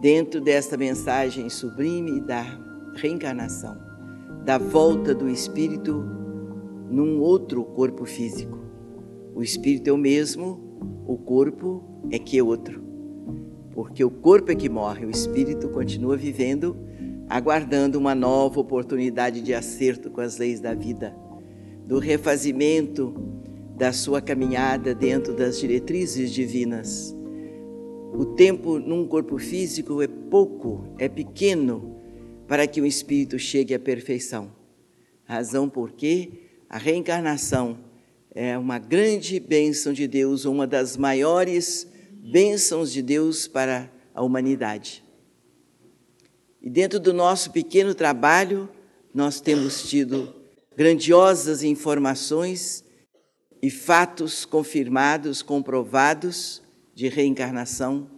dentro desta mensagem sublime da reencarnação, da volta do espírito num outro corpo físico. O espírito é o mesmo, o corpo é que é outro. Porque o corpo é que morre, o espírito continua vivendo, aguardando uma nova oportunidade de acerto com as leis da vida, do refazimento da sua caminhada dentro das diretrizes divinas. O tempo num corpo físico é pouco, é pequeno para que o espírito chegue à perfeição. Razão porque a reencarnação é uma grande bênção de Deus, uma das maiores bênçãos de Deus para a humanidade. E dentro do nosso pequeno trabalho, nós temos tido grandiosas informações e fatos confirmados, comprovados de reencarnação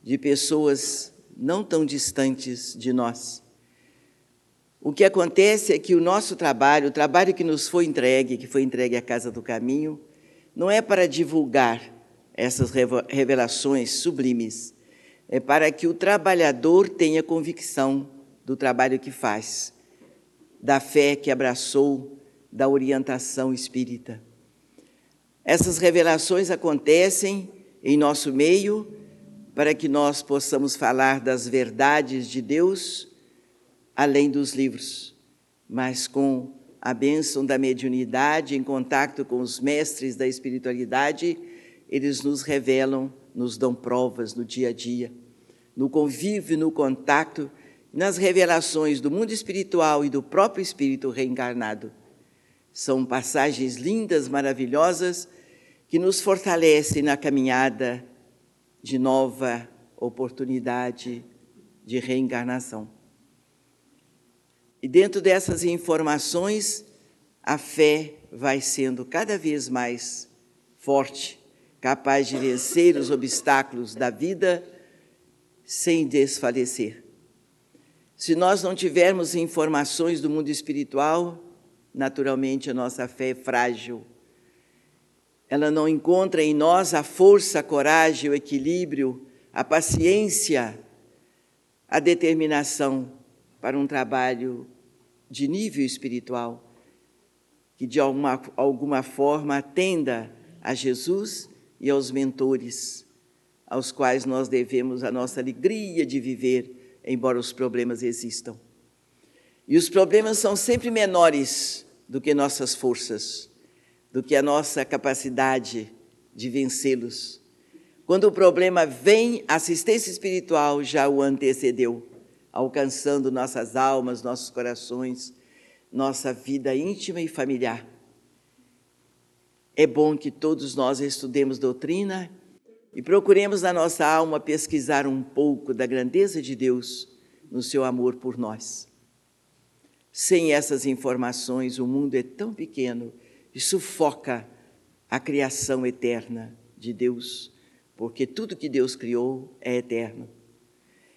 de pessoas não tão distantes de nós. O que acontece é que o nosso trabalho, o trabalho que nos foi entregue, que foi entregue à Casa do Caminho, não é para divulgar essas revelações sublimes, é para que o trabalhador tenha convicção do trabalho que faz, da fé que abraçou, da orientação espírita. Essas revelações acontecem em nosso meio para que nós possamos falar das verdades de Deus além dos livros, mas com a bênção da mediunidade, em contato com os mestres da espiritualidade, eles nos revelam, nos dão provas no dia a dia, no convívio, no contato, nas revelações do mundo espiritual e do próprio espírito reencarnado. São passagens lindas, maravilhosas, que nos fortalece na caminhada de nova oportunidade de reencarnação. E dentro dessas informações, a fé vai sendo cada vez mais forte, capaz de vencer os obstáculos da vida sem desfalecer. Se nós não tivermos informações do mundo espiritual, naturalmente a nossa fé é frágil ela não encontra em nós a força, a coragem, o equilíbrio, a paciência, a determinação para um trabalho de nível espiritual, que de alguma, alguma forma atenda a Jesus e aos mentores, aos quais nós devemos a nossa alegria de viver, embora os problemas existam. E os problemas são sempre menores do que nossas forças do que a nossa capacidade de vencê-los. Quando o problema vem, a assistência espiritual já o antecedeu, alcançando nossas almas, nossos corações, nossa vida íntima e familiar. É bom que todos nós estudemos doutrina e procuremos na nossa alma pesquisar um pouco da grandeza de Deus no seu amor por nós. Sem essas informações, o mundo é tão pequeno e sufoca a criação eterna de Deus, porque tudo que Deus criou é eterno.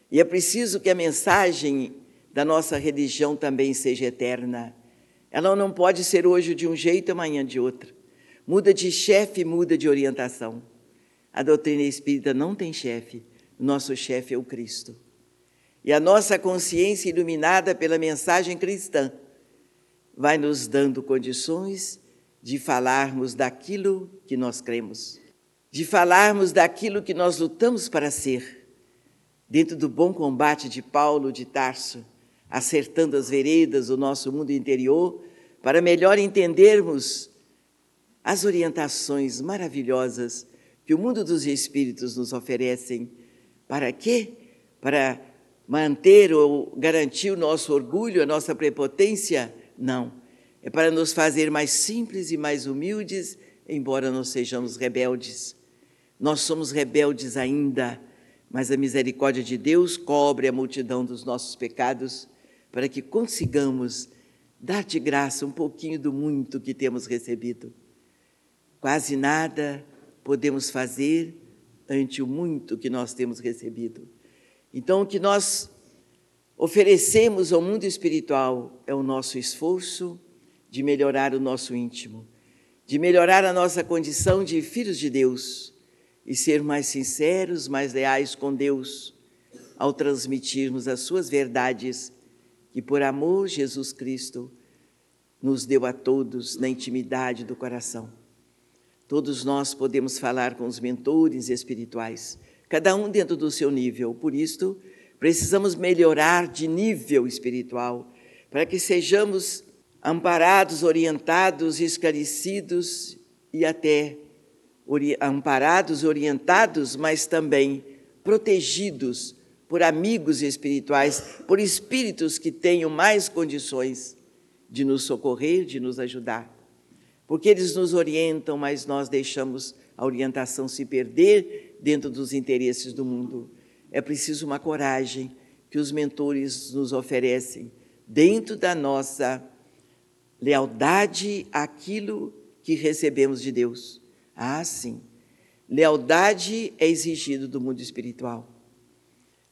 E é preciso que a mensagem da nossa religião também seja eterna. Ela não pode ser hoje de um jeito, amanhã de outro. Muda de chefe, muda de orientação. A doutrina espírita não tem chefe, nosso chefe é o Cristo. E a nossa consciência iluminada pela mensagem cristã vai nos dando condições de falarmos daquilo que nós cremos, de falarmos daquilo que nós lutamos para ser, dentro do bom combate de Paulo de Tarso, acertando as veredas do nosso mundo interior, para melhor entendermos as orientações maravilhosas que o mundo dos espíritos nos oferecem. Para quê? Para manter ou garantir o nosso orgulho, a nossa prepotência? Não é para nos fazer mais simples e mais humildes, embora não sejamos rebeldes. Nós somos rebeldes ainda, mas a misericórdia de Deus cobre a multidão dos nossos pecados para que consigamos dar de graça um pouquinho do muito que temos recebido. Quase nada podemos fazer ante o muito que nós temos recebido. Então, o que nós oferecemos ao mundo espiritual é o nosso esforço, de melhorar o nosso íntimo, de melhorar a nossa condição de filhos de Deus e ser mais sinceros, mais leais com Deus, ao transmitirmos as suas verdades, que por amor Jesus Cristo nos deu a todos na intimidade do coração. Todos nós podemos falar com os mentores espirituais, cada um dentro do seu nível. Por isso, precisamos melhorar de nível espiritual, para que sejamos amparados, orientados, esclarecidos e até ori amparados, orientados, mas também protegidos por amigos espirituais, por espíritos que tenham mais condições de nos socorrer, de nos ajudar. Porque eles nos orientam, mas nós deixamos a orientação se perder dentro dos interesses do mundo. É preciso uma coragem que os mentores nos oferecem dentro da nossa lealdade àquilo que recebemos de Deus. Ah, sim. Lealdade é exigido do mundo espiritual.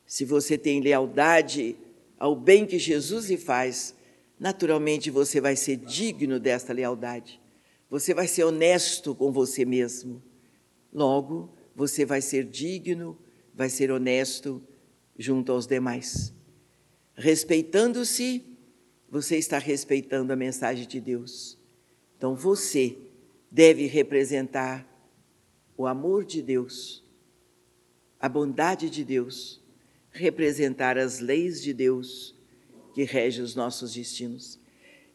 Se você tem lealdade ao bem que Jesus lhe faz, naturalmente você vai ser digno desta lealdade. Você vai ser honesto com você mesmo. Logo, você vai ser digno, vai ser honesto junto aos demais. Respeitando-se, você está respeitando a mensagem de Deus. Então você deve representar o amor de Deus, a bondade de Deus, representar as leis de Deus que regem os nossos destinos.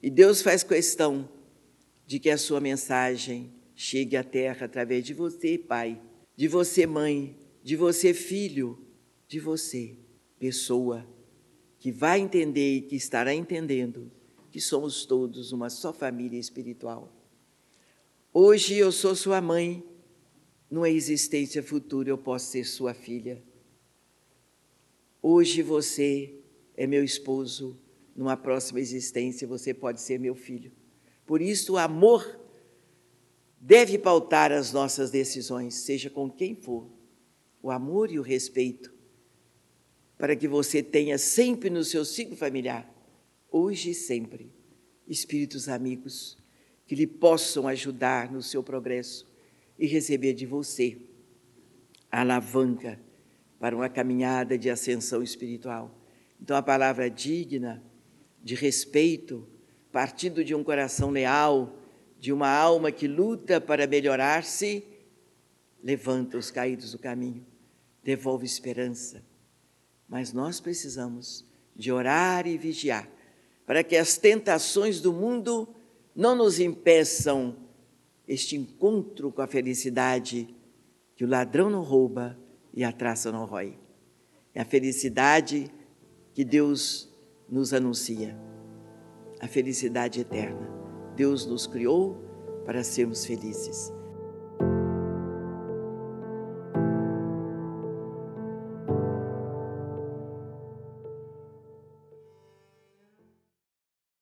E Deus faz questão de que a sua mensagem chegue à terra através de você, pai, de você, mãe, de você, filho, de você, pessoa que vai entender e que estará entendendo que somos todos uma só família espiritual. Hoje eu sou sua mãe, numa existência futura eu posso ser sua filha. Hoje você é meu esposo, numa próxima existência você pode ser meu filho. Por isso, o amor deve pautar as nossas decisões, seja com quem for. O amor e o respeito para que você tenha sempre no seu ciclo familiar, hoje e sempre, espíritos amigos que lhe possam ajudar no seu progresso e receber de você a alavanca para uma caminhada de ascensão espiritual. Então, a palavra digna, de respeito, partindo de um coração leal, de uma alma que luta para melhorar-se, levanta os caídos do caminho, devolve esperança mas nós precisamos de orar e vigiar para que as tentações do mundo não nos impeçam este encontro com a felicidade que o ladrão não rouba e a traça não rói. É a felicidade que Deus nos anuncia, a felicidade eterna. Deus nos criou para sermos felizes.